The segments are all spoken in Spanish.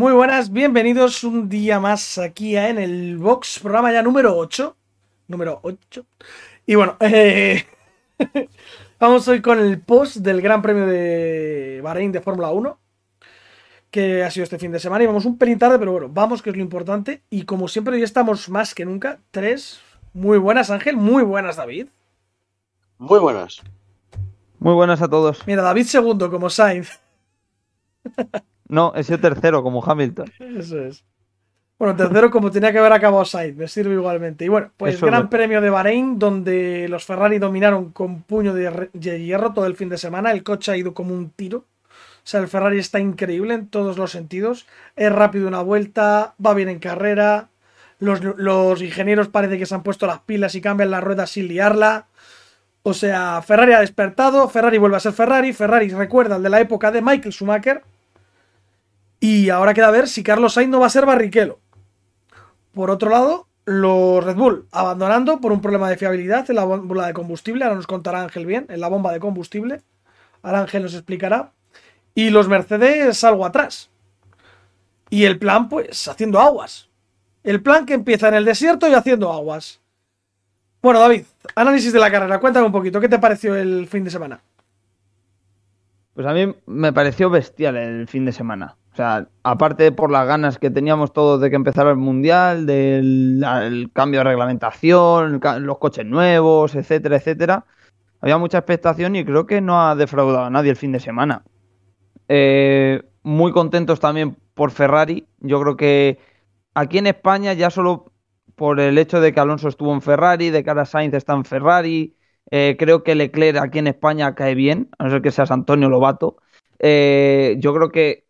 Muy buenas, bienvenidos un día más aquí en el Box, programa ya número 8. Número 8. Y bueno, eh, vamos hoy con el post del Gran Premio de Bahrein de Fórmula 1, que ha sido este fin de semana. Y vamos un pelín tarde, pero bueno, vamos, que es lo importante. Y como siempre, hoy estamos más que nunca. Tres. Muy buenas, Ángel. Muy buenas, David. Muy buenas. Muy buenas a todos. Mira, David segundo, como Sainz. No, he sido tercero como Hamilton. Eso es. Bueno, tercero como tenía que haber acabado Sainz, me sirve igualmente. Y bueno, pues Eso Gran Premio de Bahrein, donde los Ferrari dominaron con puño de hierro todo el fin de semana. El coche ha ido como un tiro. O sea, el Ferrari está increíble en todos los sentidos. Es rápido una vuelta, va bien en carrera. Los, los ingenieros parece que se han puesto las pilas y cambian las ruedas sin liarla. O sea, Ferrari ha despertado, Ferrari vuelve a ser Ferrari, Ferrari recuerda el de la época de Michael Schumacher. Y ahora queda ver si Carlos Sainz no va a ser Barrichello. Por otro lado, los Red Bull abandonando por un problema de fiabilidad en la bomba de combustible. Ahora nos contará Ángel bien, en la bomba de combustible. Ahora Ángel nos explicará. Y los Mercedes algo atrás. Y el plan, pues, haciendo aguas. El plan que empieza en el desierto y haciendo aguas. Bueno, David, análisis de la carrera. Cuéntame un poquito, ¿qué te pareció el fin de semana? Pues a mí me pareció bestial el fin de semana. O sea, aparte por las ganas que teníamos todos de que empezara el mundial, del cambio de reglamentación, los coches nuevos, etcétera, etcétera. Había mucha expectación y creo que no ha defraudado a nadie el fin de semana. Eh, muy contentos también por Ferrari. Yo creo que aquí en España ya solo por el hecho de que Alonso estuvo en Ferrari, de que ahora Sainz está en Ferrari, eh, creo que Leclerc aquí en España cae bien, a no ser que seas Antonio Lobato. Eh, yo creo que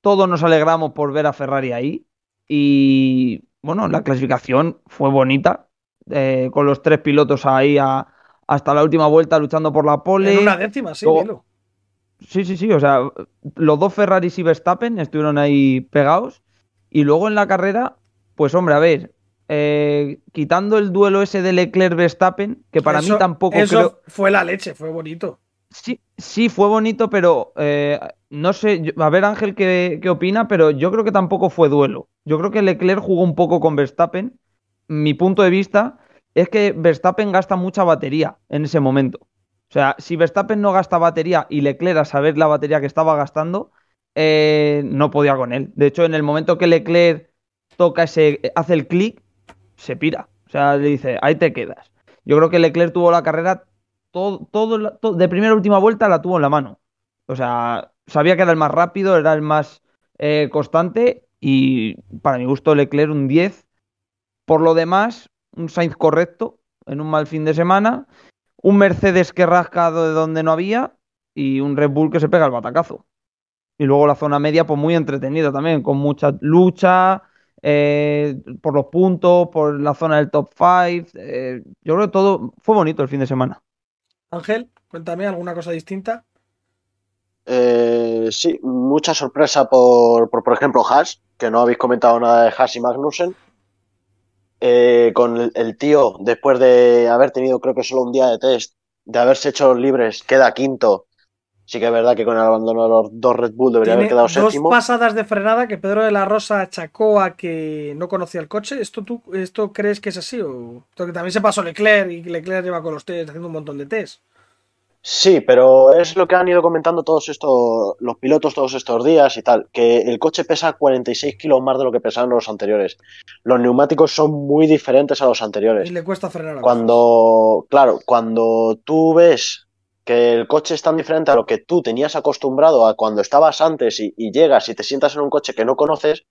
todos nos alegramos por ver a Ferrari ahí. Y bueno, la clasificación fue bonita, eh, con los tres pilotos ahí a- hasta la última vuelta luchando por la pole. En una décima, sí, Luego-. Sí, sí, sí, o sea, los dos Ferraris y Verstappen estuvieron ahí pegados. Y luego en la carrera, pues hombre, a ver, eh, quitando el duelo ese de Leclerc-Verstappen, que para Eso- mí tampoco Eso creo... fue la leche, fue bonito. Sí, sí, fue bonito, pero eh, no sé, a ver Ángel qué, qué opina, pero yo creo que tampoco fue duelo. Yo creo que Leclerc jugó un poco con Verstappen. Mi punto de vista es que Verstappen gasta mucha batería en ese momento. O sea, si Verstappen no gasta batería y Leclerc a saber la batería que estaba gastando, eh, no podía con él. De hecho, en el momento que Leclerc toca ese, hace el clic, se pira. O sea, le dice, ahí te quedas. Yo creo que Leclerc tuvo la carrera todo, todo, de primera a última vuelta la tuvo en la mano. O sea, sabía que era el más rápido, era el más eh, constante y para mi gusto Leclerc un 10. Por lo demás, un Sainz correcto en un mal fin de semana, un Mercedes que rasca de donde no había y un Red Bull que se pega el batacazo. Y luego la zona media, pues muy entretenida también, con mucha lucha eh, por los puntos, por la zona del top 5. yo creo que todo fue bonito el fin de semana. Ángel, cuéntame alguna cosa distinta. Eh, sí, mucha sorpresa por, por, por ejemplo, Haas, que no habéis comentado nada de Haas y Magnussen. Eh, con el, el tío, después de haber tenido creo que solo un día de test, de haberse hecho libres, queda quinto. Sí que es verdad que con el abandono de los dos Red Bull debería haber quedado dos séptimo. pasadas de frenada que Pedro de la Rosa achacó a que no conocía el coche. ¿Esto tú esto crees que es así? O... Porque también se pasó Leclerc y Leclerc lleva con los test haciendo un montón de test. Sí, pero es lo que han ido comentando todos estos, los pilotos todos estos días y tal, que el coche pesa 46 kilos más de lo que pesaban los anteriores. Los neumáticos son muy diferentes a los anteriores. Y le cuesta frenar a Cuando, claro, cuando tú ves que el coche es tan diferente a lo que tú tenías acostumbrado a cuando estabas antes y, llegas y te sientas en un coche que no conoces,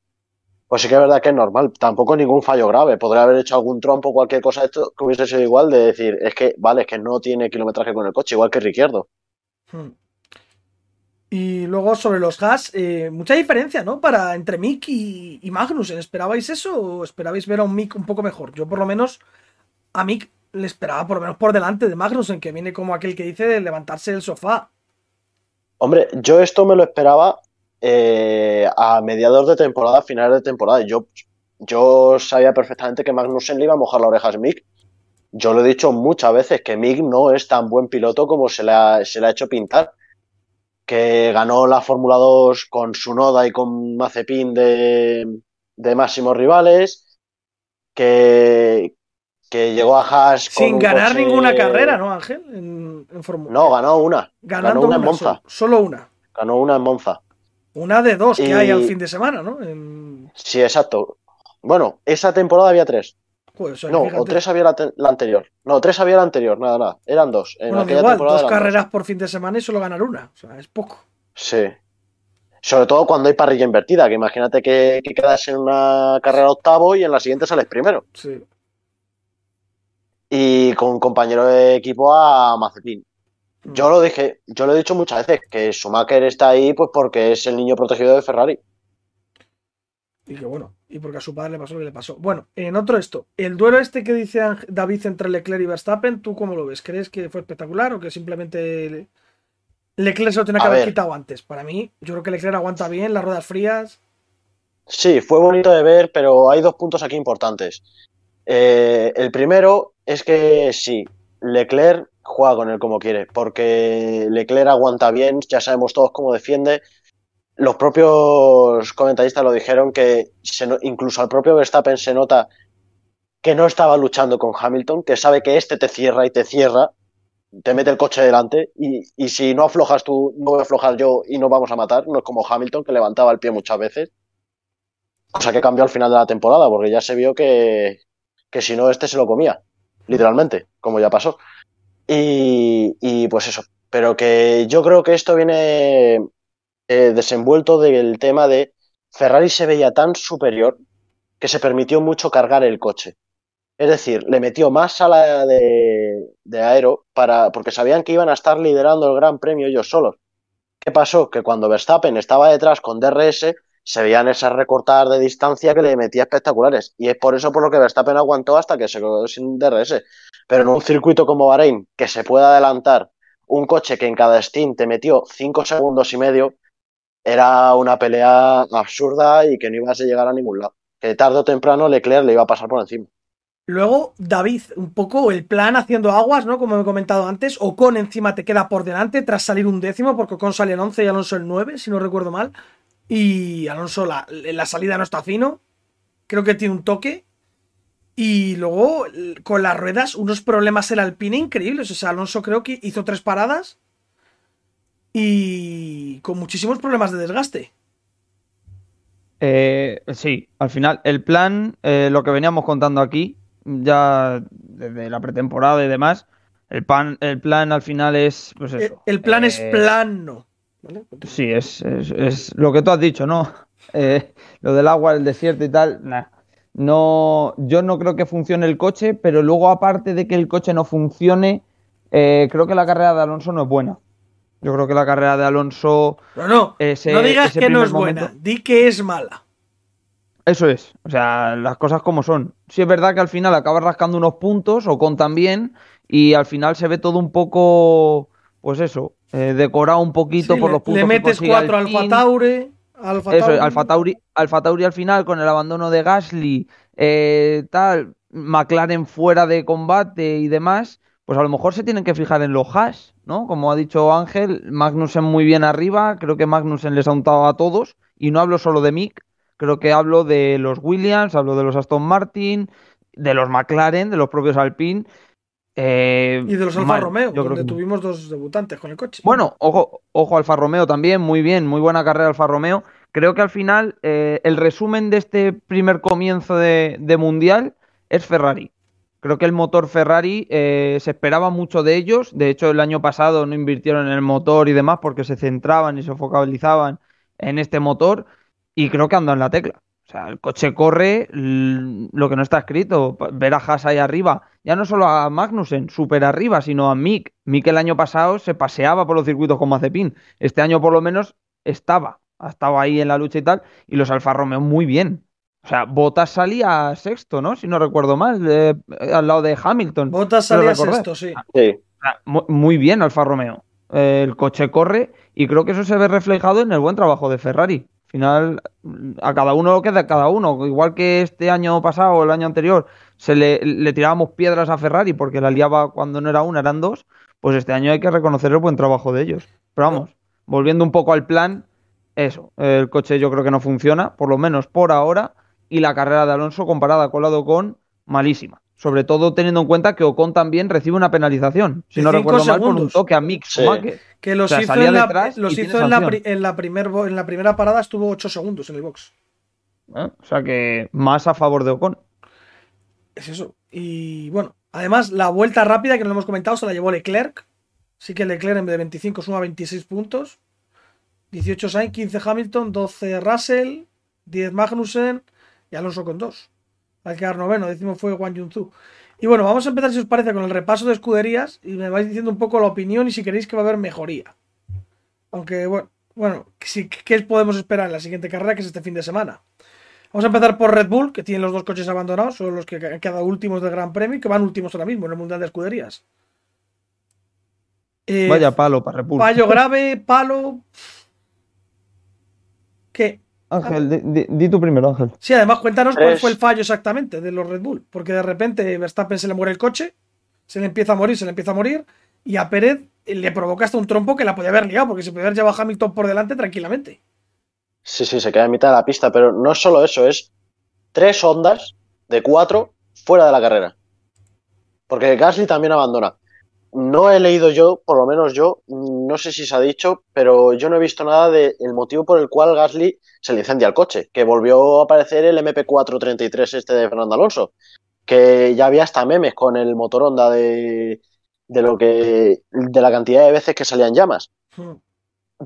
pues sí que es verdad que es normal. Tampoco ningún fallo grave. Podría haber hecho algún trompo o cualquier cosa de esto que hubiese sido igual de decir, es que, vale, es que no tiene kilometraje con el coche, igual que Ricciardo. Hmm. Y luego sobre los Haas, eh, mucha diferencia, ¿no? Para entre Mick y, y Magnussen. ¿Esperabais eso o esperabais ver a un Mick un poco mejor? Yo por lo menos a Mick le esperaba por lo menos por delante de Magnussen, que viene como aquel que dice de levantarse del sofá. Hombre, yo esto me lo esperaba eh, a mediados de temporada, finales de temporada. Yo, yo sabía perfectamente que Magnussen le iba a mojar las orejas a Mick. Yo lo he dicho muchas veces que Mick no es tan buen piloto como se le ha, se le ha hecho pintar. que ganó la Fórmula 2 con su Noda y con Mazepin de, de máximos rivales, que, que llegó a Haas Sin ganar coche- ninguna carrera, ¿no, Ángel? En, en Fórmula No, ganó una. Ganando ganó una en Monza. Solo, una. Ganó una en Monza. Una de dos que hay al fin de semana, ¿no? En- Sí, exacto. Bueno, esa temporada había tres. O sea, No, fíjate. o tres había la, te- la anterior. No, tres había la anterior, nada, nada. Eran dos. En Bueno, aquella igual, temporada dos carreras por fin de semana y solo ganar una. O sea, es poco. Sí. Sobre todo cuando hay parrilla invertida, que imagínate que, que quedas en una carrera octavo y en la siguiente sales primero. Sí. Y con un compañero de equipo a Mazepin. Mm. Yo lo dije, yo lo he dicho muchas veces, que Schumacher está ahí pues porque es el niño protegido de Ferrari. Y que bueno, y porque a su padre le pasó lo que le pasó. Bueno, en otro esto, el duelo este que dice David entre Leclerc y Verstappen, ¿tú cómo lo ves? ¿Crees que fue espectacular o que simplemente le- Leclerc se lo tenía que A haber ver. quitado antes? Para mí, yo creo que Leclerc aguanta bien, las ruedas frías. Sí, fue bonito de ver, pero hay dos puntos aquí importantes. Eh, el primero es que sí, Leclerc juega con él como quiere, porque Leclerc aguanta bien, ya sabemos todos cómo defiende. Los propios comentaristas lo dijeron que incluso al propio Verstappen se nota que no estaba luchando con Hamilton, que sabe que este te cierra y te cierra, te mete el coche delante y, y si no aflojas tú, no voy a aflojar yo y nos vamos a matar. No es como Hamilton que levantaba el pie muchas veces. Cosa que cambió al final de la temporada, porque ya se vio que, que si no, este se lo comía, literalmente, como ya pasó. Y, y pues eso, pero que yo creo que esto viene eh, desenvuelto del tema de Ferrari se veía tan superior que se permitió mucho cargar el coche. Es decir, le metió más sala de, de aero para, porque sabían que iban a estar liderando el Gran Premio ellos solos. ¿Qué pasó? Que cuando Verstappen estaba detrás con DRS, se veían esas recortadas de distancia que le metía espectaculares. Y es por eso por lo que Verstappen aguantó hasta que se quedó sin DRS. Pero en un circuito como Bahrein, que se pueda adelantar un coche que en cada stint te metió 5 segundos y medio, era una pelea absurda y que no ibas a llegar a ningún lado. Que tarde o temprano Leclerc le iba a pasar por encima. Luego, David, un poco el plan haciendo aguas, ¿no? Como he comentado antes, Ocon encima te queda por delante tras salir un décimo, porque Ocon sale el 11 y Alonso el 9, si no recuerdo mal. Y Alonso la, la salida no está fino, creo que tiene un toque. Y luego, con las ruedas, unos problemas el Alpine increíbles. O sea, Alonso creo que hizo tres paradas y con muchísimos problemas de desgaste. Eh, sí, al final, el plan, eh, lo que veníamos contando aquí, ya desde la pretemporada y demás, el, pan, el plan al final es, pues El, eso. el plan es eh, plano. ¿Vale? Sí, es, es, es lo que tú has dicho, ¿no? Eh, lo del agua, el desierto y tal, nah. No, yo no creo que funcione el coche, pero luego aparte de que el coche no funcione, eh, creo que la carrera de Alonso no es buena. Yo creo que la carrera de Alonso, No, no, ese- no digas ese que no es buena, di que es mala. eso es, o sea, las cosas como son. Sí es verdad que al final acaba rascando unos puntos, o con también, y al final se ve todo un poco, pues eso, eh, decorado un poquito Sí, por los puntos le que metes consigue cuatro Alpine. Alfa Tauri, Alfa Eso, Tauri. Alfa Tauri, Alfa Tauri al final con el abandono de Gasly, eh, tal, McLaren fuera de combate y demás, pues a lo mejor se tienen que fijar en los hash, ¿no? Como ha dicho Ángel, Magnussen muy bien arriba, creo que Magnussen les ha untado a todos, y no hablo solo de Mick, creo que hablo de los Williams, hablo de los Aston Martin, de los McLaren, de los propios Alpine. Eh, y de los Alfa mal, Romeo, yo creo donde que- tuvimos dos debutantes con el coche. bueno, ojo, ojo Alfa Romeo también, muy bien, muy buena carrera Alfa Romeo. Creo que al final eh, el resumen de este primer comienzo de, de Mundial es Ferrari. Creo que el motor Ferrari eh, se esperaba mucho de ellos. De hecho, el año pasado no invirtieron en el motor y demás porque se centraban y se focalizaban en este motor y creo que andan en la tecla. O sea, el coche corre lo que no está escrito. Ver a Haas ahí arriba, ya no solo a Magnussen, súper arriba, sino a Mick. Mick el año pasado se paseaba por los circuitos con Mazepin. Este año por lo menos estaba, estaba ahí en la lucha y tal. Y los Alfa Romeo muy bien. O sea, Bottas salía sexto, ¿no? Si no recuerdo mal, eh, al lado de Hamilton. Bottas salía sexto, sí. Mu- muy bien Alfa Romeo. Eh, el coche corre y creo que eso se ve reflejado en el buen trabajo de Ferrari. Al final, a cada uno lo que de cada uno. Igual que este año pasado o el año anterior se le, le tirábamos piedras a Ferrari porque la liaba cuando no era una, eran dos. Pues este año hay que reconocer el buen trabajo de ellos. Pero vamos, volviendo un poco al plan, eso, el coche yo creo que no funciona, por lo menos por ahora, y la carrera de Alonso comparada con la de Ocon, malísima. Sobre todo teniendo en cuenta que Ocon también recibe una penalización, si De no recuerdo mal, por un toque a Mick Sí. Que los O sea, hizo, en la, los hizo en, la, sanción. pri- en, la primer, bo- en la primera parada, estuvo 8 segundos en el box. ¿eh? O sea que más a favor de Ocon. Es eso. Y bueno, además, la vuelta rápida que no lo hemos comentado se la llevó Leclerc. Sí que Leclerc en vez de 25 suma 26 puntos. 18 Sainz, 15 Hamilton, 12 Russell, 10 Magnussen y Alonso con 2. Al quedar noveno, décimo fue Wang Yunzu. Y bueno, vamos a empezar, si os parece, con el repaso de escuderías y me vais diciendo un poco la opinión y si queréis que va a haber mejoría. Aunque bueno, bueno, ¿qué podemos esperar en la siguiente carrera que es este fin de semana? Vamos a empezar por Red Bull, que tiene los dos coches abandonados, son los que han quedado últimos del Gran Premio y que van últimos ahora mismo en el Mundial de Escuderías. Eh, Vaya palo para Repul. fallo grave, palo. ¿Qué? Ángel, di, di- di tú primero, Ángel. Sí, además cuéntanos cuál fue el fallo exactamente de los Red Bull. Porque de repente Verstappen se le muere el coche, se le empieza a morir, se le empieza a morir, y a Pérez le provoca hasta un trompo que la podía haber liado, porque se podía haber llevado a Hamilton por delante tranquilamente. Sí, sí, se queda en mitad de la pista, pero no es solo eso, es tres ondas de cuatro fuera de la carrera. Porque Gasly también abandona. No he leído yo, por lo menos yo, no sé si se ha dicho, pero yo no he visto nada del motivo por el cual Gasly se le incendia el coche, que volvió a aparecer el MP433 este de Fernando Alonso, que ya había hasta memes con el motor Honda de, de lo que de la cantidad de veces que salían llamas.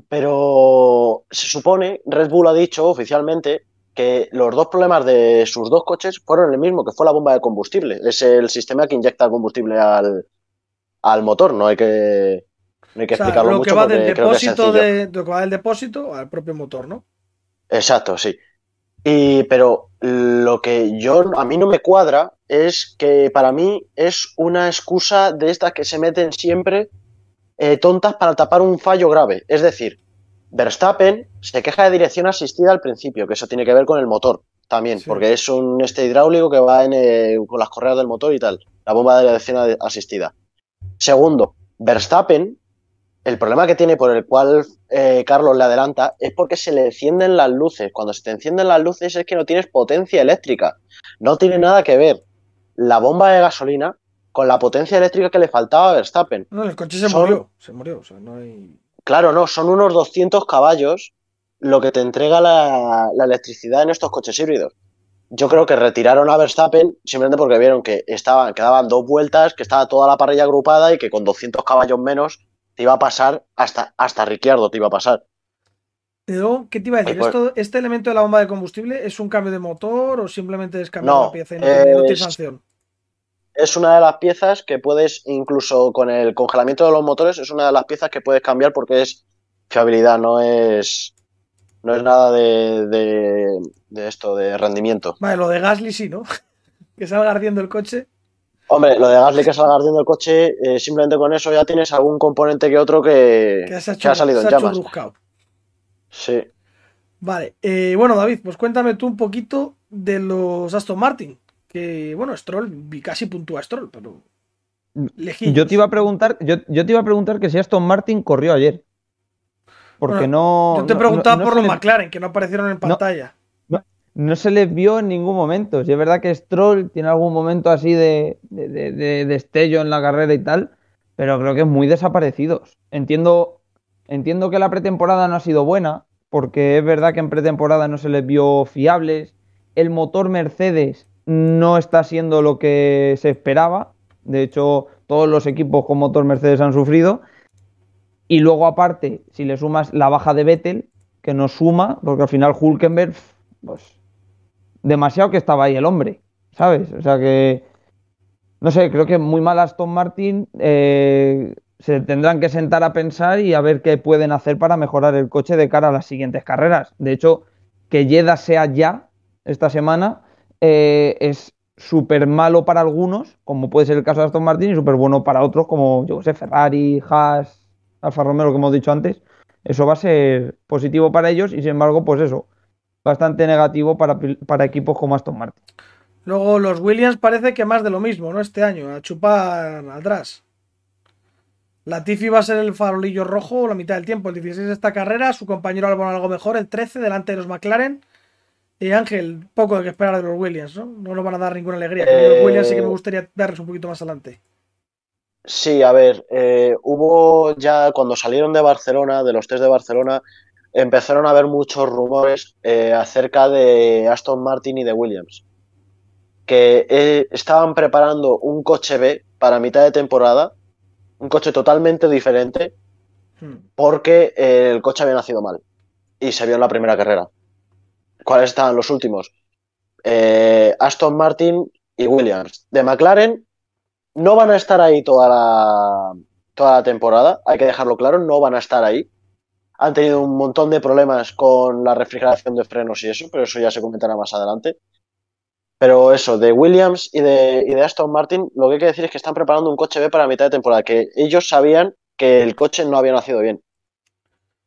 Pero se supone, Red Bull ha dicho oficialmente que los dos problemas de sus dos coches fueron el mismo, que fue la bomba de combustible. Es el sistema que inyecta el combustible al, al motor, no hay que, no hay que O sea, explicarlo lo que mucho va porque del que depósito de, lo que va del depósito al propio motor, ¿no? Exacto, sí. Y, pero lo que yo, a mí no me cuadra es que para mí es una excusa de estas que se meten siempre eh, tontas para tapar un fallo grave. Es decir, Verstappen se queja de dirección asistida al principio, que eso tiene que ver con el motor también, Sí. porque es un este hidráulico que va en, eh, con las correas del motor y tal, la bomba de dirección asistida. Segundo, Verstappen, el problema que tiene por el cual eh, Carlos le adelanta es porque se le encienden las luces. Cuando se te encienden las luces es que no tienes potencia eléctrica. No tiene nada que ver la bomba de gasolina con la potencia eléctrica que le faltaba a Verstappen. No, el coche se Son- murió. Se murió. O sea, no hay. Claro, no, son unos 200 caballos lo que te entrega la, la electricidad en estos coches híbridos. Yo creo que retiraron a Verstappen simplemente porque vieron que estaban, quedaban dos vueltas, que estaba toda la parrilla agrupada y que con 200 caballos menos te iba a pasar hasta, hasta Ricciardo te iba a pasar. Y luego, ¿qué te iba a decir? Pues- ¿Esto, ¿Este elemento de la bomba de combustible es un cambio de motor o simplemente es cambiar No, la pieza y no tiene sanción? Es una de las piezas que puedes, incluso con el congelamiento de los motores, es una de las piezas que puedes cambiar porque es fiabilidad, no es, no es nada de, de, de esto, de rendimiento. Vale, lo de Gasly sí, ¿no? que salga ardiendo el coche. Hombre, lo de Gasly que salga ardiendo el coche, eh, simplemente con eso ya tienes algún componente que otro que, Que ha, que ha salido se en llamas. Sí. Vale, eh, bueno, David, pues cuéntame tú un poquito de los Aston Martin. Que, bueno, Stroll, casi puntúa Stroll, pero. Yo te iba a preguntar, yo, yo te iba a preguntar que si Aston Martin corrió ayer. Porque Bueno, no. Yo te preguntaba no- no por los le- McLaren, que no aparecieron en pantalla. no se les vio en ningún momento. Si es verdad que Stroll tiene algún momento así de, de, de- de destello en la carrera y tal, pero creo que muy desaparecidos. Entiendo, entiendo que la pretemporada no ha sido buena, porque es verdad que en pretemporada no se les vio fiables. El motor Mercedes no está siendo lo que se esperaba. De hecho, todos los equipos con motor Mercedes han sufrido. Y luego, aparte, si le sumas la baja de Vettel, que no suma, porque al final Hulkenberg, pues demasiado que estaba ahí el hombre, ¿sabes? O sea que, no sé, creo que muy mal Aston Martin. eh, se tendrán que sentar a pensar y a ver qué pueden hacer para mejorar el coche de cara a las siguientes carreras. De hecho, que Jeddah sea ya esta semana eh, es súper malo para algunos, como puede ser el caso de Aston Martin, y súper bueno para otros, como yo sé, Ferrari, Haas, Alfa Romeo, que hemos dicho antes. Eso va a ser positivo para ellos y sin embargo, pues eso, bastante negativo para, para equipos como Aston Martin. Luego los Williams parece que más de lo mismo, ¿no? Este año, a chupar atrás. Latifi va a ser el farolillo rojo la mitad del tiempo. El 16 de esta carrera, su compañero Albon algo mejor, el 13 delante de los McLaren. Y Ángel, poco de que esperar de los Williams, ¿no? No nos van a dar ninguna alegría. Eh, Los Williams sí que me gustaría verlos un poquito más adelante. Sí, a ver, eh, hubo ya cuando salieron de Barcelona, de los test de Barcelona, empezaron a haber muchos rumores eh, acerca de Aston Martin y de Williams, que eh, estaban preparando un coche B para mitad de temporada, un coche totalmente diferente, Hmm. porque eh, el coche había nacido mal y se vio en la primera carrera. ¿Cuáles estaban los últimos? Eh, Aston Martin y Williams. De McLaren no van a estar ahí toda la, toda la temporada, hay que dejarlo claro, no van a estar ahí. Han tenido un montón de problemas con la refrigeración de frenos y eso, pero eso ya se comentará más adelante. Pero eso, de Williams y de, y de Aston Martin, lo que hay que decir es que están preparando un coche B para mitad de temporada, que ellos sabían que el coche no había nacido bien.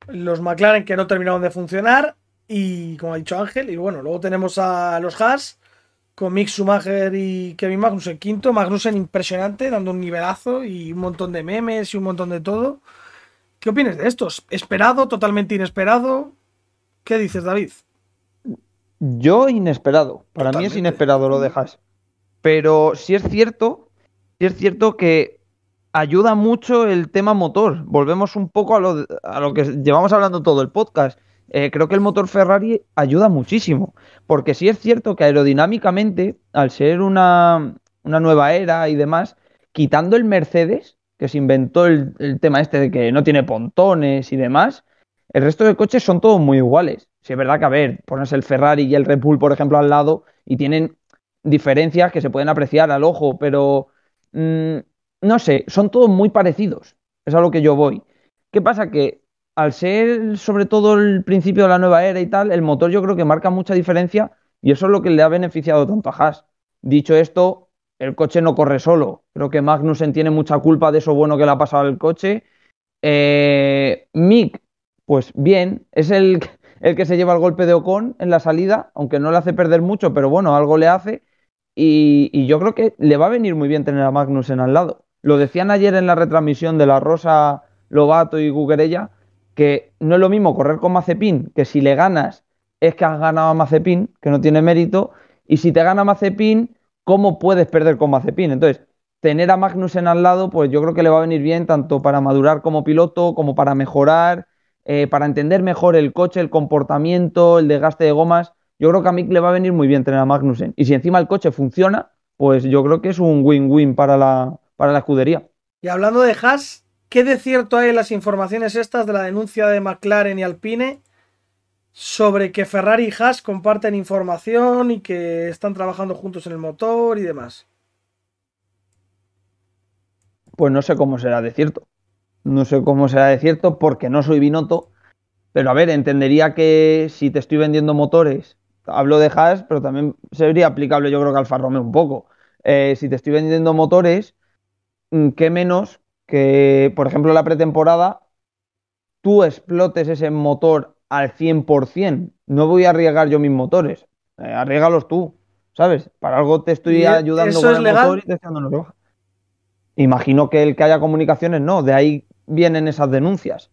Los McLaren que no terminaron de funcionar. Y como ha dicho Ángel, y bueno, luego tenemos a los Haas con Mick Schumacher y Kevin Magnussen quinto. Magnussen impresionante, dando un nivelazo y un montón de memes y un montón de todo. ¿Qué opinas de estos? ¿Esperado? ¿Totalmente inesperado? ¿Qué dices, David? Yo inesperado. Para mí es inesperado lo dejas. Pero sí es cierto, sí es cierto que ayuda mucho el tema motor. Volvemos un poco a lo, a lo que llevamos hablando todo el podcast. Eh, creo que el motor Ferrari ayuda muchísimo. Porque sí es cierto que aerodinámicamente, al ser una, una nueva era y demás, quitando el Mercedes, que se inventó el, tema este de que no tiene pontones y demás, el resto de coches son todos muy iguales. Si es verdad que, a ver, pones el Ferrari y el Red Bull, por ejemplo, al lado y tienen diferencias que se pueden apreciar al ojo, pero mm, no sé, son todos muy parecidos. Es a lo que yo voy. ¿Qué pasa? Que al ser sobre todo el principio de la nueva era y tal, el motor yo creo que marca mucha diferencia y eso es lo que le ha beneficiado tanto a Haas. Dicho esto, el coche no corre solo. Creo que Magnussen tiene mucha culpa de eso bueno que le ha pasado al coche. Eh, Mick, pues bien, es el, el que se lleva el golpe de Ocon en la salida, aunque no le hace perder mucho, pero bueno, algo le hace. Y, y yo creo que le va a venir muy bien tener a Magnussen al lado. Lo decían ayer en la retransmisión de la Rosa Lobato y Guguerella, que no es lo mismo correr con Mazepin, que si le ganas es que has ganado a Mazepin, que no tiene mérito, y si te gana Mazepin, ¿cómo puedes perder con Mazepin? Entonces, tener a Magnussen al lado, pues yo creo que le va a venir bien tanto para madurar como piloto, como para mejorar, eh, para entender mejor el coche, el comportamiento, el desgaste de gomas. Yo creo que a Mick le va a venir muy bien tener a Magnussen. Y si encima el coche funciona, pues yo creo que es un win-win para la, para la escudería. Y hablando de Haas, ¿qué de cierto hay en las informaciones estas de la denuncia de McLaren y Alpine sobre que Ferrari y Haas comparten información y que están trabajando juntos en el motor y demás? Pues no sé cómo será de cierto. No sé cómo será de cierto porque no soy Binotto. Pero a ver, entendería que si te estoy vendiendo motores, hablo de Haas, pero también sería aplicable yo creo que Alfa Romeo un poco. Eh, si te estoy vendiendo motores, mm, qué menos que, por ejemplo, la pretemporada, tú explotes ese motor al 100%. No voy a arriesgar yo mis motores. Eh, arriesgalos tú, ¿sabes? Para algo te estoy ¿Y ayudando con es el legal? motor y te. Imagino que el que haya comunicaciones no, de ahí vienen esas denuncias.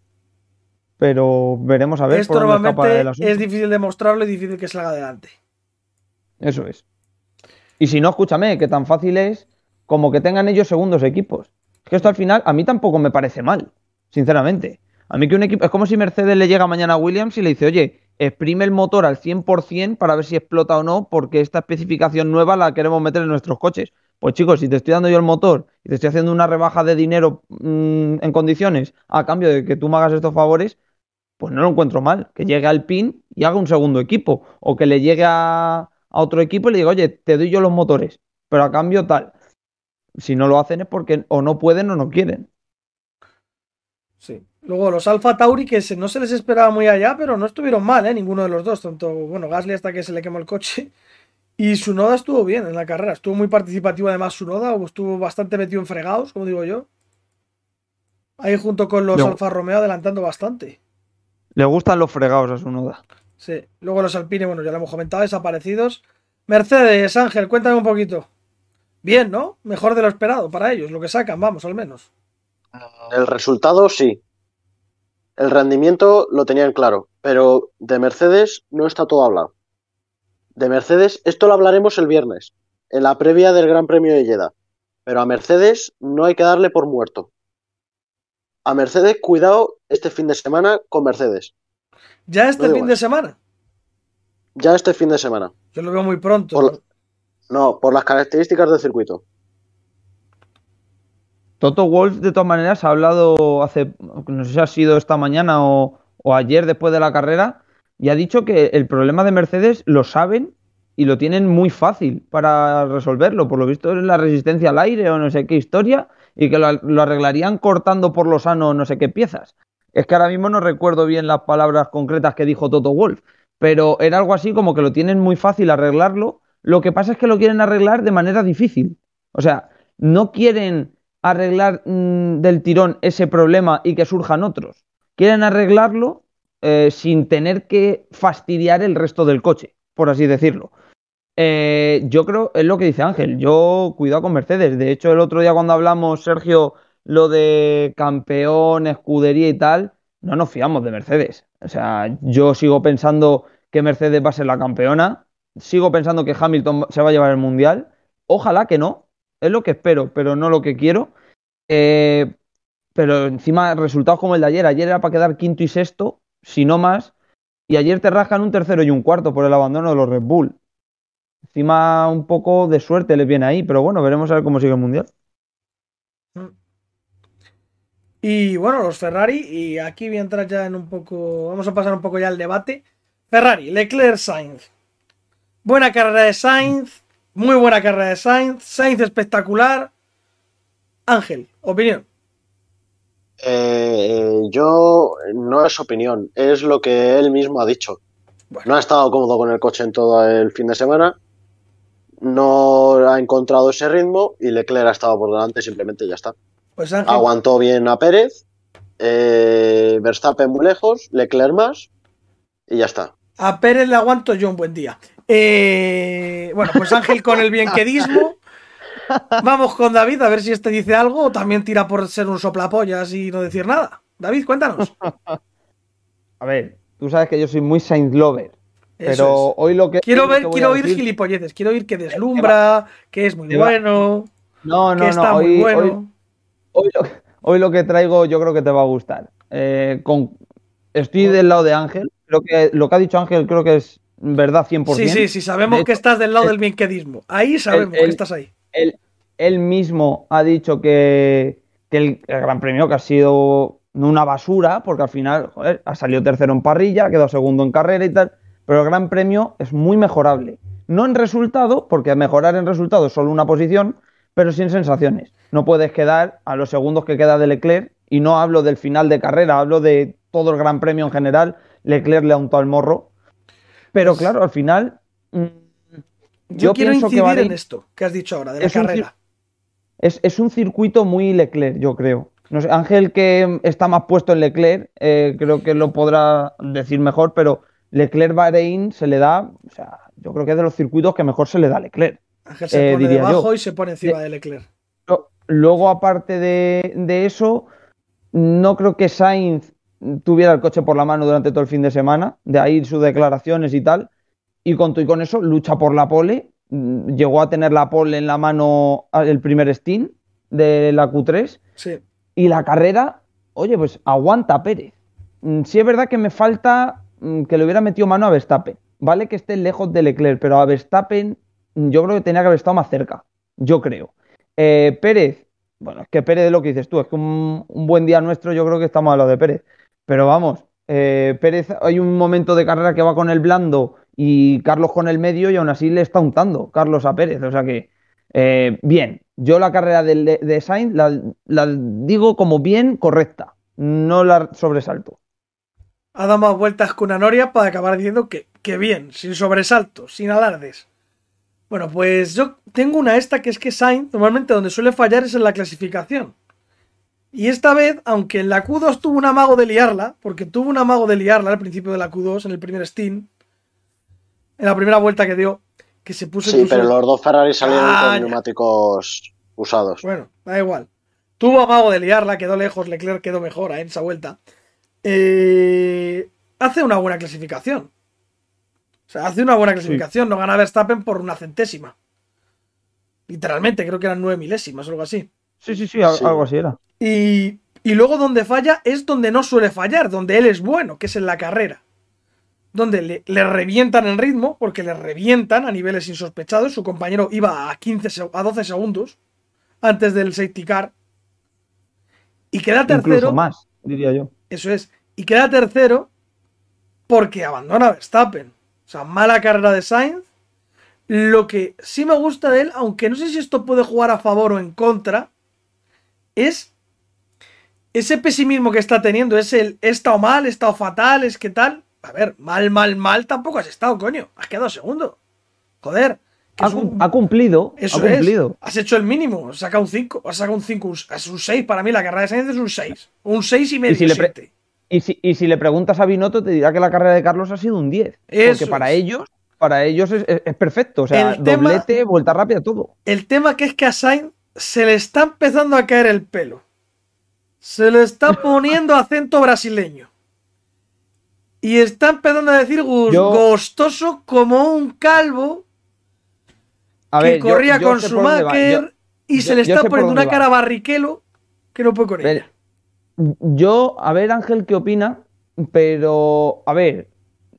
Pero veremos a ver Esto por normalmente el es difícil demostrarlo y difícil que salga adelante. Eso es. Y si no, escúchame, que tan fácil es como que tengan ellos segundos equipos. Que esto al final a mí tampoco me parece mal, sinceramente. A mí que un equipo. Es como si Mercedes le llega mañana a Williams y le dice, oye, exprime el motor al 100% para ver si explota o no, porque esta especificación nueva la queremos meter en nuestros coches. Pues chicos, si te estoy dando yo el motor y te estoy haciendo una rebaja de dinero mm, en condiciones a cambio de que tú me hagas estos favores, pues no lo encuentro mal. Que llegue al PIN y haga un segundo equipo. O que le llegue a, a otro equipo y le diga, oye, te doy yo los motores, pero a cambio tal. Si no lo hacen es porque o no pueden o no quieren. Sí. Luego los Alfa Tauri, que no se les esperaba muy allá, pero no estuvieron mal, ¿eh? Ninguno de los dos. Tanto, bueno, Gasly hasta que se le quemó el coche. Y Sunoda estuvo bien en la carrera. Estuvo muy participativo además Sunoda. o Estuvo bastante metido en fregados, como digo yo. Ahí junto con los No. Alfa Romeo adelantando bastante. Le gustan los fregados a su noda. Sí. Luego los Alpine, bueno, ya lo hemos comentado, desaparecidos. Mercedes, Ángel, cuéntame un poquito. Bien, ¿no? Mejor de lo esperado para ellos, lo que sacan, vamos, al menos. El resultado sí. El rendimiento lo tenían claro, pero de Mercedes no está todo hablado. De Mercedes, esto lo hablaremos el viernes, en la previa del Gran Premio de Jeddah. Pero a Mercedes no hay que darle por muerto. A Mercedes, cuidado este fin de semana con Mercedes. ¿Ya este No fin de semana? Ya este fin de semana. Yo lo veo muy pronto. Por la- No, por las características del circuito. Toto Wolf, de todas maneras, ha hablado hace, no sé si ha sido esta mañana o, o ayer después de la carrera, y ha dicho que el problema de Mercedes lo saben y lo tienen muy fácil para resolverlo. Por lo visto es la resistencia al aire o no sé qué historia, y que lo, lo arreglarían cortando por lo sano no sé qué piezas. Es que ahora mismo no recuerdo bien las palabras concretas que dijo Toto Wolf, pero era algo así como que lo tienen muy fácil arreglarlo. Lo que pasa es que lo quieren arreglar de manera difícil. O sea, no quieren arreglar mm, del tirón ese problema y que surjan otros. Quieren arreglarlo eh, sin tener que fastidiar el resto del coche, por así decirlo. Eh, yo creo, es lo que dice Ángel, yo cuidado con Mercedes. De hecho, el otro día cuando hablamos, Sergio, lo de campeón, escudería y tal, no nos fiamos de Mercedes. O sea, yo sigo pensando que Mercedes va a ser la campeona, sigo pensando que Hamilton se va a llevar el mundial. Ojalá que no, es lo que espero, pero no lo que quiero. Eh, pero encima, resultados como el de ayer, ayer era para quedar quinto y sexto, si no más, y ayer te rascan un tercero y un cuarto por el abandono de los Red Bull. Encima un poco de suerte les viene ahí, pero bueno, veremos a ver cómo sigue el mundial. Y bueno, los Ferrari, y aquí voy a entrar ya en un poco, vamos a pasar un poco ya al debate. Ferrari, Leclerc, Sainz. Buena carrera de Sainz, muy buena carrera de Sainz, Sainz espectacular. Ángel, opinión. Eh, yo no es opinión, es lo que él mismo ha dicho. Bueno. No ha estado cómodo con el coche en todo el fin de semana, no ha encontrado ese ritmo y Leclerc ha estado por delante, simplemente ya está. Pues Ángel, Aguantó bien a Pérez, eh, Verstappen muy lejos, Leclerc más y ya está. a Pérez le aguanto yo un buen día. Eh, bueno, pues Ángel con el bienquedismo. Vamos con David a ver si este dice algo o también tira por ser un soplapollas y no decir nada. David, cuéntanos. A ver, tú sabes que yo soy muy Sainz Lover, Eso pero es. hoy lo que. Quiero que ver, quiero oír decir- gilipolleces, quiero oír que deslumbra, que es muy bueno, No, no, que está no. muy Hoy, bueno. hoy- hoy lo, hoy lo que traigo yo creo que te va a gustar. Eh, con, estoy del lado de Ángel. Creo que lo que ha dicho Ángel creo que es verdad 100%. Sí, sí, sí, sabemos De que hecho, estás del lado el- del bienquedismo. Ahí sabemos el- que estás ahí. él, él mismo ha dicho que, que el, Gran Premio que ha sido una basura, porque al final joder, ha salido tercero en parrilla, ha quedado segundo en carrera y tal, pero el Gran Premio es muy mejorable. No en resultado, porque mejorar en resultado es solo una posición, pero sí en sensaciones. No puedes quedar a los segundos que queda de Leclerc, y no hablo del final de carrera, hablo de todo el Gran Premio en general. Leclerc le ha untado el morro. Pero claro, al final. mm, Yo, quiero pienso que incidir Bahrein- en esto que has dicho ahora, de la Es un carrera. es, es un circuito muy Leclerc, yo creo. No sé, Ángel, que está más puesto en Leclerc, eh, creo que lo podrá decir mejor, pero Leclerc Bahrein se le da, o sea, yo creo que es de los circuitos que mejor se le da a Leclerc. Ángel se eh, pone debajo yo. y se pone encima de Leclerc. Luego, aparte de, de eso, no creo que Sainz tuviera el coche por la mano durante todo el fin de semana, de ahí sus declaraciones y tal. Y con, todo y con eso, lucha por la pole. mm, Llegó a tener la pole en la mano ah, el primer stint de la Q3. Sí. Y la carrera, oye, pues aguanta Pérez. Mm, Sí es verdad que me falta mm, que le hubiera metido mano a Verstappen. Vale que esté lejos de Leclerc, pero a Verstappen yo creo que tenía que haber estado más cerca. Yo creo. Eh, Pérez, bueno, es que Pérez es lo que dices tú, es que un, un buen día nuestro yo creo que estamos a lo de Pérez. Pero vamos, eh, Pérez hay un momento de carrera que va con el blando y Carlos con el medio y aún así le está untando Carlos a Pérez. O sea que, eh, bien, yo la carrera de, de Sainz la, digo como bien correcta, no la sobresalto. Ha dado más vueltas que una noria para acabar diciendo que, que bien, sin sobresaltos, sin alardes. Bueno, pues yo tengo una esta que es que Sainz normalmente donde suele fallar es en la clasificación. Y esta vez, aunque en la Q2 tuvo un amago de liarla, porque tuvo un amago de liarla al principio de la Q2, en el primer Steam, en la primera vuelta que dio, que se puso Sí, pero los dos Ferrari salieron Ah, con neumáticos usados. Bueno, da igual. tuvo amago de liarla, quedó lejos, Leclerc quedó mejor en esa vuelta. Eh, hace una buena clasificación. O sea, hace una buena clasificación. No gana Verstappen por una centésima. Literalmente, creo que eran nueve milésimas o algo así. Sí, sí, sí, algo así era. Y, y luego donde falla es donde no suele fallar, donde él es bueno, que es en la carrera. Donde le, le revientan el ritmo, porque le revientan a niveles insospechados. Su compañero iba a, 15, a 12 segundos antes del safety car. Y queda tercero. Incluso más, diría yo. Eso es. Y queda tercero porque abandona Verstappen. O sea, mala carrera de Sainz. Lo que sí me gusta de él, aunque no sé si esto puede jugar a favor o en contra, es ese pesimismo que está teniendo. Es el he estado mal, he estado fatal, es que tal. A ver, mal, mal, mal tampoco has estado, coño. Has quedado segundo. Joder. Ha, cumplido. Eso ha cumplido. Has hecho el mínimo. Has sacado un 5. Has sacado un 5. Es un 6. Para mí la carrera de Sainz es un 6. Un 6 y medio. ¿Y si, le y, si, y si, le preguntas a Binotto, te dirá que la carrera de Carlos ha sido un 10. porque para ellos, para ellos es, es, perfecto. O sea, doblete, vuelta rápida, todo. El tema que es que a Sainz se le está empezando a caer el pelo. Se le está poniendo acento brasileño. Y está empezando a decir gustoso como un calvo que corría con su Maker y se le está poniendo una cara barriquelo que no puede con ella. Yo, a ver, Ángel, ¿qué opina? Pero, a ver,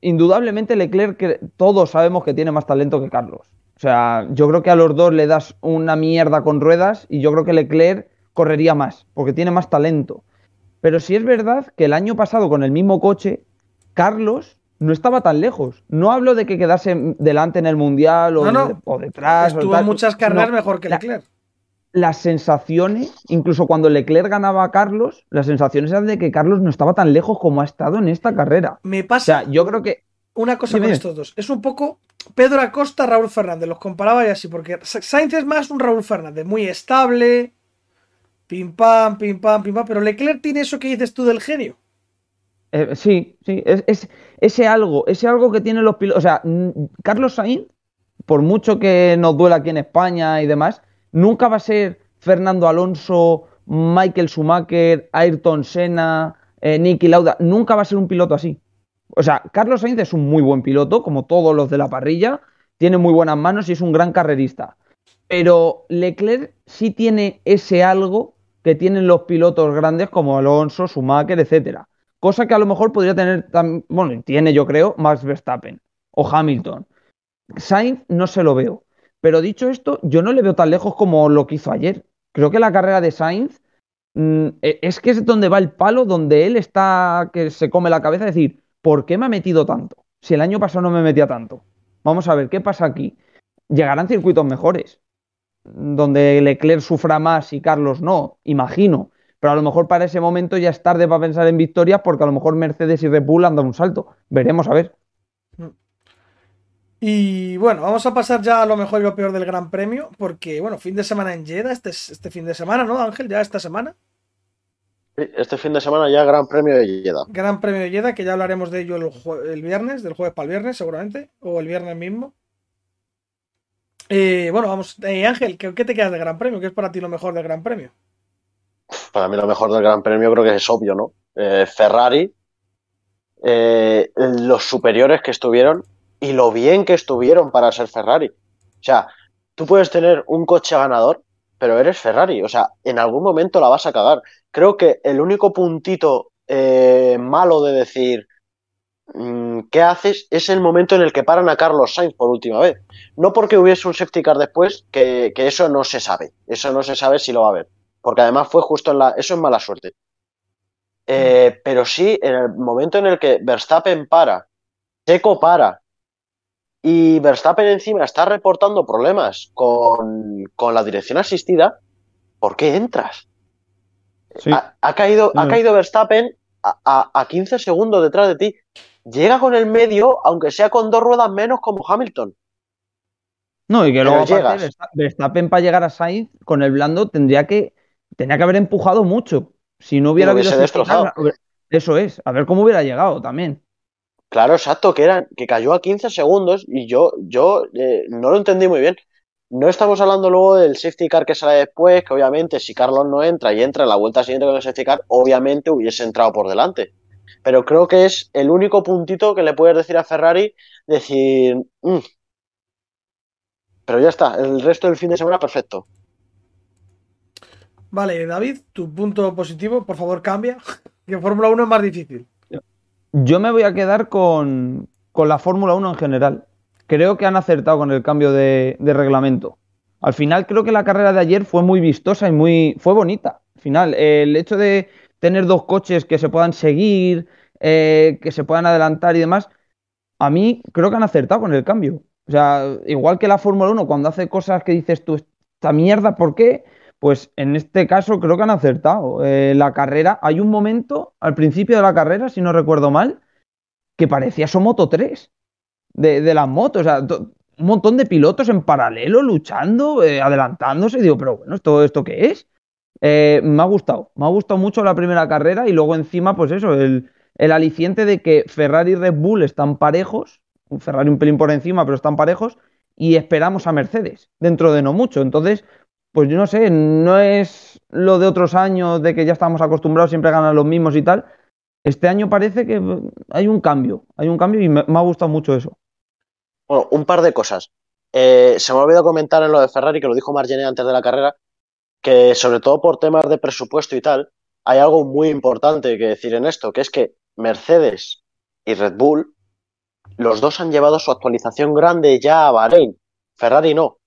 indudablemente Leclerc, que todos sabemos que tiene más talento que Carlos. O sea, yo creo que a los dos le das una mierda con ruedas y yo creo que Leclerc correría más, porque tiene más talento. Pero si es verdad que el año pasado con el mismo coche, Carlos no estaba tan lejos. No hablo de que quedase delante en el Mundial o, detrás. Estuvo muchas carreras mejor que Leclerc. las sensaciones, incluso cuando Leclerc ganaba a Carlos, las sensaciones eran de que Carlos no estaba tan lejos como ha estado en esta carrera. Me pasa. O sea, yo creo que. Una cosa con estos dos. Es un poco Pedro Acosta, Raúl Fernández. Los comparaba y así, porque Sainz es más un Raúl Fernández, muy estable. Pim pam, pim pam, pim pam. Pero Leclerc tiene eso que dices tú del genio. Eh, sí, sí, es, ese algo, ese algo que tienen los pilotos. O sea, Carlos Sainz, por mucho que nos duela aquí en España y demás, nunca va a ser Fernando Alonso, Michael Schumacher, Ayrton Senna, eh, Nicky Lauda. Nunca va a ser un piloto así. O sea, Carlos Sainz es un muy buen piloto, como todos los de la parrilla, tiene muy buenas manos y es un gran carrerista. Pero Leclerc sí tiene ese algo que tienen los pilotos grandes como Alonso, Schumacher, etcétera cosa que a lo mejor podría tener, bueno, tiene yo creo, Max Verstappen o Hamilton. Sainz no se lo veo. Pero dicho esto, yo no le veo tan lejos como lo que hizo ayer. Creo que la carrera de Sainz mm, e, es que es donde va el palo, donde él está que se come la cabeza, decir, ¿por qué me ha metido tanto? Si el año pasado no me metía tanto. Vamos a ver, ¿qué pasa aquí? Llegarán circuitos mejores, donde Leclerc sufra más y Carlos no, imagino pero a lo mejor para ese momento ya es tarde para pensar en victorias porque a lo mejor Mercedes y Red Bull han dado un salto. Veremos a ver. Y bueno, vamos a pasar ya a lo mejor y lo peor del Gran Premio, porque bueno, fin de semana en Jeddah, este, este fin de semana, ¿no, Ángel? Ya esta semana. Sí, este fin de semana ya Gran Premio de Jeddah. Gran Premio de Jeddah, que ya hablaremos de ello el, viernes, del jueves para el viernes seguramente, o el viernes mismo. Eh, bueno, vamos, eh, Ángel, ¿qué, ¿qué te quedas de Gran Premio? ¿Qué es para ti lo mejor del Gran Premio? para mí lo mejor del Gran Premio creo que es obvio, ¿no? Eh, Ferrari, los superiores que estuvieron y lo bien que estuvieron para ser Ferrari. O sea, tú puedes tener un coche ganador, pero eres Ferrari. O sea, en algún momento la vas a cagar. Creo que el único puntito malo de decir qué haces es el momento en el que paran a Carlos Sainz por última vez. No porque hubiese un safety car después, que, que eso no se sabe. Eso no se sabe si lo va a haber porque además fue justo en la... Eso es mala suerte. Eh, mm. pero sí, en el momento en el que Verstappen para, Checo para, y Verstappen encima está reportando problemas con, la dirección asistida, ¿por qué entras? Ha, caído, ha mm. caído Verstappen a, a, 15 segundos detrás de ti. Llega con el medio, aunque sea con dos ruedas menos como Hamilton. No, y que luego Verstappen para llegar a Sainz con el blando tendría que tenía que haber empujado mucho. Si no hubiera habido eso es, a ver cómo hubiera llegado también. Claro, exacto, que que cayó a 15 segundos y yo, yo eh, no lo entendí muy bien. No estamos hablando luego del safety car que sale después, que obviamente si Carlos no entra y entra en la vuelta siguiente con el safety car, obviamente hubiese entrado por delante. Pero creo que es el único puntito que le puedes decir a Ferrari, decir, "Mm". pero ya está, el resto del fin de semana perfecto. Vale, David, tu punto positivo, por favor, cambia. Que Fórmula 1 es más difícil. Yo me voy a quedar con, con la Fórmula 1 en general. Creo que han acertado con el cambio de, reglamento. Al final creo que la carrera de ayer fue muy vistosa y muy fue bonita. Al final, el hecho de tener dos coches que se puedan seguir, eh, que se puedan adelantar y demás, a mí creo que han acertado con el cambio. O sea, igual que la Fórmula 1, cuando hace cosas que dices tú, esta mierda, ¿por qué? Pues en este caso creo que han acertado. Eh, la carrera, hay un momento al principio de la carrera, si no recuerdo mal, que parecía su Moto 3 de, las motos. O sea, un montón de pilotos en paralelo luchando, eh, adelantándose. Y digo, pero bueno, ¿esto, esto qué es? Eh, me ha gustado, me ha gustado mucho la primera carrera y luego encima, pues eso, el, el aliciente de que Ferrari y Red Bull están parejos, Ferrari un pelín por encima, pero están parejos, y esperamos a Mercedes dentro de no mucho. Entonces, pues yo no sé, no es lo de otros años de que ya estamos acostumbrados, siempre ganan los mismos y tal. Este año parece que hay un cambio, hay un cambio y me, me ha gustado mucho eso. Bueno, un par de cosas. Eh, se me ha olvidado comentar en lo de Ferrari, que lo dijo Margené antes de la carrera, que sobre todo por temas de presupuesto y tal, hay algo muy importante que decir en esto, que es que Mercedes y Red Bull, los dos han llevado su actualización grande ya a Bahrein. Ferrari no.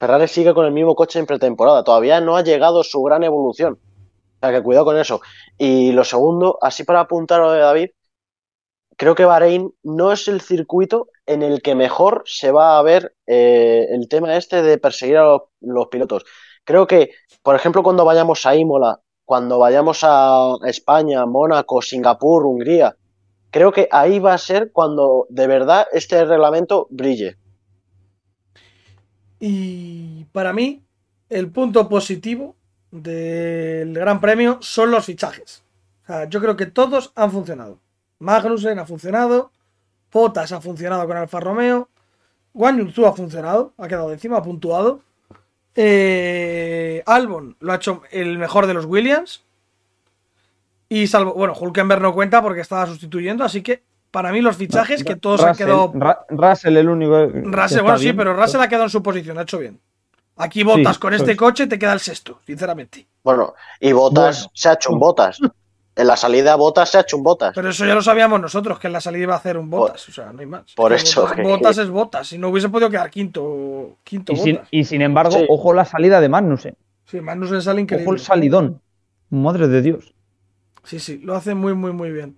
Ferrari sigue con el mismo coche en pretemporada. Todavía no ha llegado su gran evolución. O sea que cuidado con eso. Y lo segundo, así para apuntar a lo de David, creo que Bahrein no es el circuito en el que mejor se va a ver eh, el tema este de perseguir a los, los pilotos. Creo que, por ejemplo, cuando vayamos a Imola, cuando vayamos a España, Mónaco, Singapur, Hungría, creo que ahí va a ser cuando de verdad este reglamento brille. Y para mí, el punto positivo del Gran Premio son los fichajes. O sea, yo creo que todos han funcionado. Magnussen ha funcionado, Potas ha funcionado con Alfa Romeo, Guan ha funcionado, ha quedado encima, ha puntuado. Eh, Albon lo ha hecho el mejor de los Williams. Y salvo, bueno, Hulkenberg no cuenta porque estaba sustituyendo, así que para mí los fichajes que todos han quedado Ra- Russell el único. Russell, bueno, sí, bien. pero Russell ha quedado en su posición, ha hecho bien. Aquí Botas Sí, con eso este es. coche te queda el sexto, sinceramente. Bueno, y Botas Bueno. se ha hecho un Botas. En la salida Botas se ha hecho un Botas. Pero eso ya lo sabíamos nosotros, que en la salida iba a hacer un Botas, o sea, no hay más. por Que eso Botas, que- Botas es Botas, si no hubiese podido quedar quinto, quinto Y sin, Botas. y sin embargo, Sí. ojo la salida de Magnussen. Sí, Magnussen sale Ojo increíble. el salidón. Madre de Dios. Sí, sí, lo hace muy, muy, muy bien.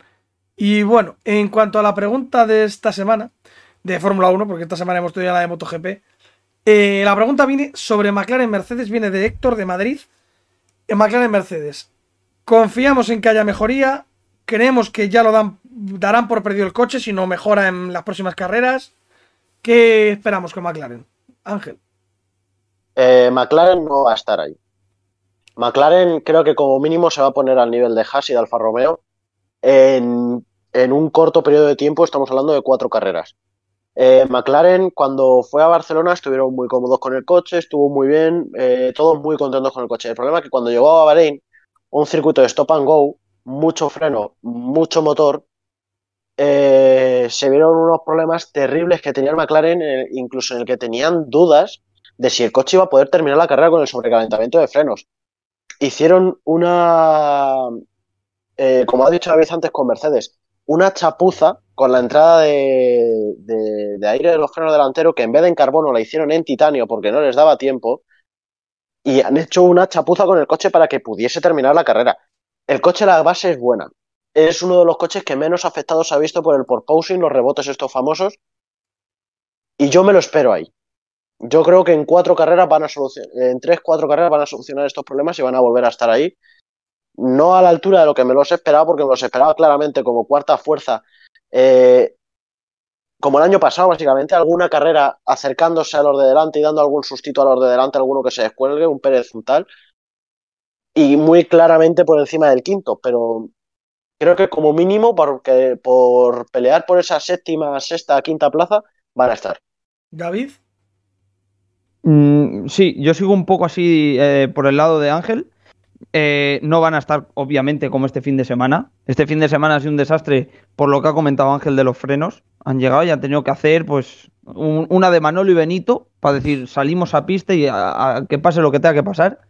Y bueno, en cuanto a la pregunta de esta semana, de Fórmula 1, porque esta semana hemos tenido ya la de MotoGP, eh, la pregunta viene sobre McLaren Mercedes, viene de Héctor de Madrid. En McLaren Mercedes, confiamos en que haya mejoría, creemos que ya lo dan, darán por perdido el coche si no mejora en las próximas carreras. ¿Qué esperamos con McLaren? Ángel. Eh, McLaren no va a estar ahí. McLaren creo que como mínimo se va a poner al nivel de Haas y de Alfa Romeo en, un corto periodo de tiempo, estamos hablando de cuatro carreras. Eh, McLaren cuando fue a Barcelona estuvieron muy cómodos con el coche, estuvo muy bien, eh, todos muy contentos con el coche. El problema es que cuando llegó a Bahrein, un circuito de stop and go, mucho freno, mucho motor, eh, se vieron unos problemas terribles que tenía el McLaren, incluso en el que tenían dudas de si el coche iba a poder terminar la carrera con el sobrecalentamiento de frenos. Hicieron una, eh, como ha dicho David antes con Mercedes, una chapuza con la entrada de, de- de aire de los frenos delanteros que en vez de en carbono la hicieron en titanio porque no les daba tiempo y han hecho una chapuza con el coche para que pudiese terminar la carrera. El coche, la base es buena. Es uno de los coches que menos afectados ha visto por el porpoising, los rebotes estos famosos. Y yo me lo espero ahí. Yo creo que en cuatro carreras van a solucionar, en tres, cuatro carreras van a solucionar estos problemas y van a volver a estar ahí. No a la altura de lo que me los esperaba, porque me los esperaba claramente como cuarta fuerza. eh, como el año pasado, básicamente, alguna carrera acercándose a los de delante y dando algún sustito a los de delante, alguno que se descuelgue, un Pérez, un tal. Y muy claramente por encima del quinto, pero creo que como mínimo, porque, por pelear por esa séptima, sexta, quinta plaza, van a estar. David. Mm, sí, yo sigo un poco así eh, por el lado de Ángel. Eh, no van a estar, obviamente, como este fin de semana. Este fin de semana ha sido un desastre por lo que ha comentado Ángel de los frenos. Han llegado y han tenido que hacer, pues, una de Manolo y Benito para decir, salimos a pista y a, que pase lo que tenga que pasar.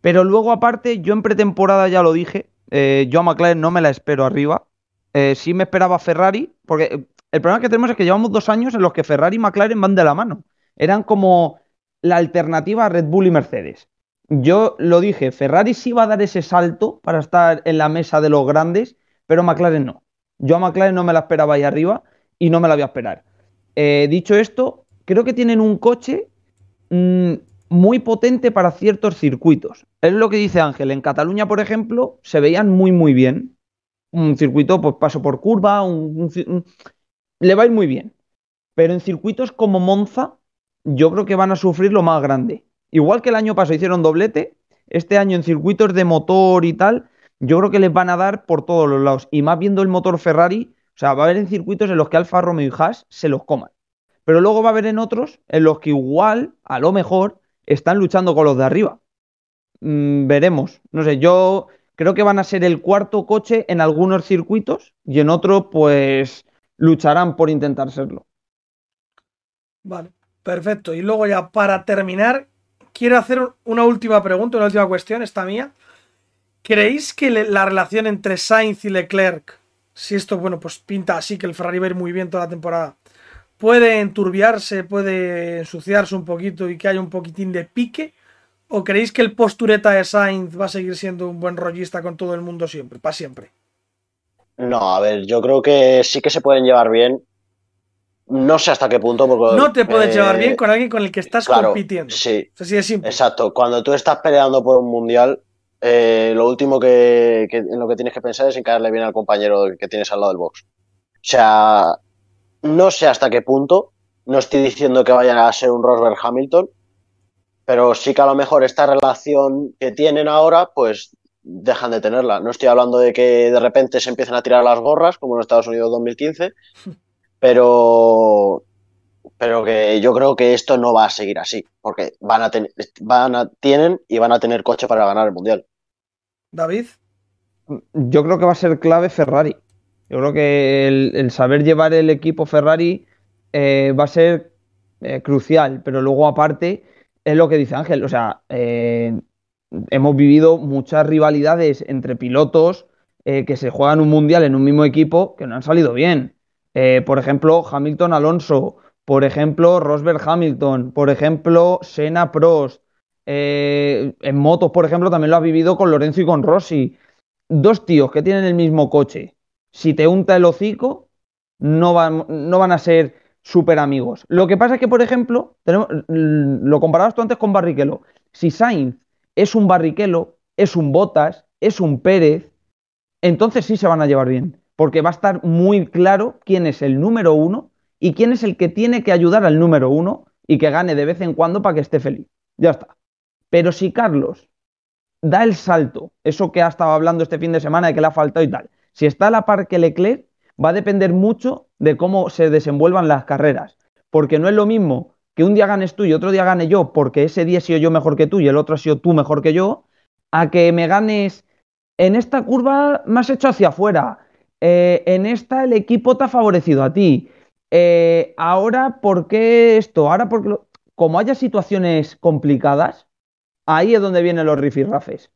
Pero luego, aparte, yo en pretemporada ya lo dije, eh, yo a McLaren no me la espero arriba. Eh, sí me esperaba Ferrari, porque el problema que tenemos es que llevamos dos años en los que Ferrari y McLaren van de la mano. Eran como la alternativa a Red Bull y Mercedes. Yo lo dije, Ferrari sí va a dar ese salto para estar en la mesa de los grandes, pero McLaren no. Yo a McLaren no me la esperaba ahí arriba y no me la voy a esperar. Eh, dicho esto, creo que tienen un coche mm, muy potente para ciertos circuitos. Es lo que dice Ángel. En Cataluña, por ejemplo, se veían muy, muy bien. Un circuito, pues paso por curva, le va a ir muy bien. Pero en circuitos como Monza, yo creo que van a sufrir lo más grande. Igual que el año pasado hicieron doblete, este año en circuitos de motor y tal, yo creo que les van a dar por todos los lados. Y más viendo el motor Ferrari, o sea, va a haber en circuitos en los que Alfa Romeo y Haas se los coman. Pero luego va a haber en otros en los que igual, a lo mejor, están luchando con los de arriba. Mm, veremos. No sé, yo creo que van a ser el cuarto coche en algunos circuitos y en otros, pues, lucharán por intentar serlo. Vale, perfecto. Y luego ya para terminar, quiero hacer una última pregunta, una última cuestión, esta mía. ¿Creéis que la relación entre Sainz y Leclerc si esto, bueno, pues pinta así que el Ferrari va a ir muy bien toda la temporada, puede enturbiarse, puede ensuciarse un poquito y que haya un poquitín de pique? ¿O creéis que el postureta de Sainz va a seguir siendo un buen rollista con todo el mundo siempre, para siempre? No, a ver, yo creo que sí que se pueden llevar bien. No sé hasta qué punto. Porque, no te puedes llevar bien con alguien con el que estás compitiendo. Sí. Así de simple. Exacto. Cuando tú estás peleando por un mundial, eh, lo último que, en lo que tienes que pensar es en caerle bien al compañero que tienes al lado del box. O sea, no sé hasta qué punto, no estoy diciendo que vayan a ser un Rosberg Hamilton, pero sí que a lo mejor esta relación que tienen ahora, pues dejan de tenerla. No estoy hablando de que de repente se empiecen a tirar las gorras, como en Estados Unidos 2015, pero, pero que yo creo que esto no va a seguir así, porque van a, tener, van a tienen y van a tener coche para ganar el mundial. David. Yo creo que va a ser clave Ferrari. Yo creo que el, saber llevar el equipo Ferrari eh, va a ser eh, crucial, pero luego aparte es lo que dice Ángel, o sea, eh, hemos vivido muchas rivalidades entre pilotos que se juegan un mundial en un mismo equipo que no han salido bien. Por ejemplo, Hamilton Alonso, por ejemplo, Rosberg Hamilton, por ejemplo, Senna Prost, eh, en motos, por ejemplo, también lo has vivido con Lorenzo y con Rossi. Dos tíos que tienen el mismo coche. Si te unta el hocico, no van, no van a ser súper amigos. Lo que pasa es que, por ejemplo, tenemos, lo comparabas tú antes con Barrichello. Si Sainz es un Barrichello, es un Botas, es un Pérez, entonces sí se van a llevar bien. Porque va a estar muy claro quién es el número uno y quién es el que tiene que ayudar al número uno y que gane de vez en cuando para que esté feliz. Ya está. Pero si Carlos da el salto, eso que ha estado hablando este fin de semana de que le ha faltado y tal, si está a la par que Leclerc, va a depender mucho de cómo se desenvuelvan las carreras. Porque no es lo mismo que un día ganes tú y otro día gane yo, porque ese día he sido yo mejor que tú y el otro ha sido tú mejor que yo, a que me ganes en esta curva me has hecho hacia afuera, eh, en esta el equipo te ha favorecido a ti. Eh, ahora, ¿por qué esto? Ahora, porque como haya situaciones complicadas, ahí es donde vienen los rifirrafes.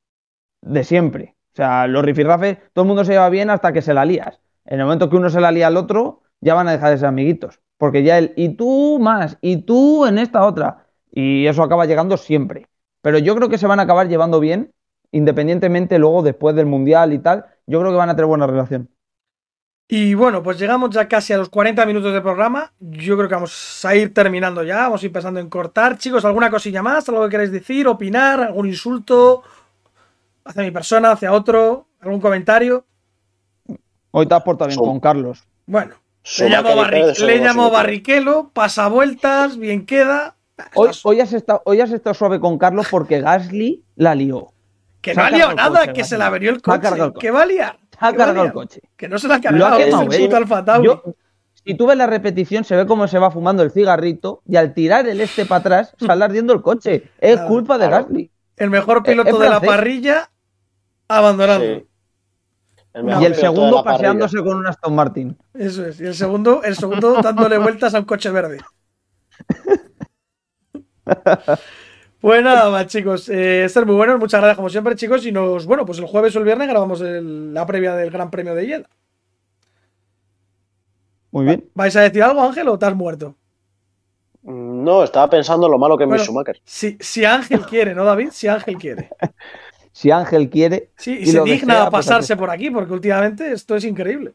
De siempre. O sea, los rifirrafes, todo el mundo se lleva bien hasta que se la lías. En el momento que uno se la lía al otro, ya van a dejar de ser amiguitos. Porque ya él, y tú más, y tú en esta otra. Y eso acaba llegando siempre. Pero yo creo que se van a acabar llevando bien, independientemente luego, después del Mundial y tal. Yo creo que van a tener buena relación. Y bueno, pues llegamos ya casi a los 40 minutos de programa. Yo creo que vamos a ir terminando ya, vamos a ir pensando en cortar. Chicos, ¿alguna cosilla más? ¿Algo que queráis decir? ¿Opinar? ¿Algún insulto? ¿Hacia mi persona? ¿Hacia otro? ¿Algún comentario? Hoy te has portado bien con Carlos. Bueno, le llamo, Barriquelo, pasa vueltas, bien queda. Hoy, hoy, has estado, hoy has estado suave con Carlos porque Gasly la lió. Que no ha liado nada, que se la averió el coche. ¿Qué va a liar? Ha cargado el coche. Que no se la ha cargado. Lo ha quemado, ¿eh? Yo, si tú ves la repetición, se ve cómo se va fumando el cigarrito y al tirar el este para atrás sale ardiendo el coche. Es Claro, culpa de claro. Gasly. El mejor Eh, piloto es de la parrilla abandonando. Sí. El Y el segundo paseándose con un Aston Martin. Eso es. Y el segundo, el segundo dándole vueltas a un coche verde. Pues nada más, chicos. Eh, este es muy bueno. Muchas gracias, como siempre, chicos. Y nos, bueno, pues el jueves o el viernes grabamos el- la previa del Gran Premio de Yeda. Muy bien. ¿Vais a decir algo, Ángel, o te has muerto? No, estaba pensando en lo malo que es Bueno. Mick Schumacher. Si, si Ángel quiere, ¿no, David? Si Ángel quiere. Si Ángel quiere. Sí, y, Y se digna sea, a pues pasarse por aquí, porque últimamente esto es increíble.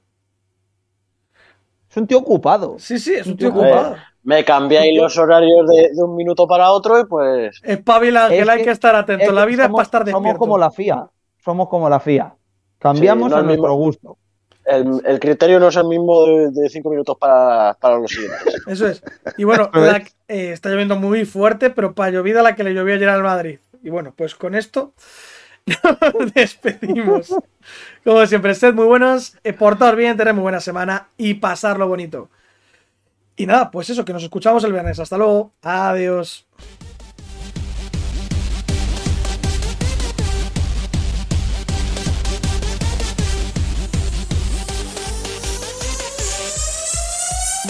Es un tío ocupado. Sí, sí, es un tío ocupado. Me cambiáis los horarios de, de un minuto para otro y pues. Espabila, Ángel, Es hay que- que estar atento. Es que La vida es somos- para estar Somos despierto. como la FIA. Somos como la FIA. Cambiamos Sí, no a es nuestro mismo. gusto. El, el criterio no es el mismo de, de cinco minutos para, para los siguientes. Eso es. Y bueno, la- es- eh, está lloviendo muy fuerte, pero para llovida la que le llovió ayer al Madrid. Y bueno, pues con esto nos despedimos. Como siempre, sed muy buenos, eh, portaos bien, tened muy buena semana y pasarlo bonito. Y nada, pues eso, que nos escuchamos el viernes. Hasta luego. Adiós.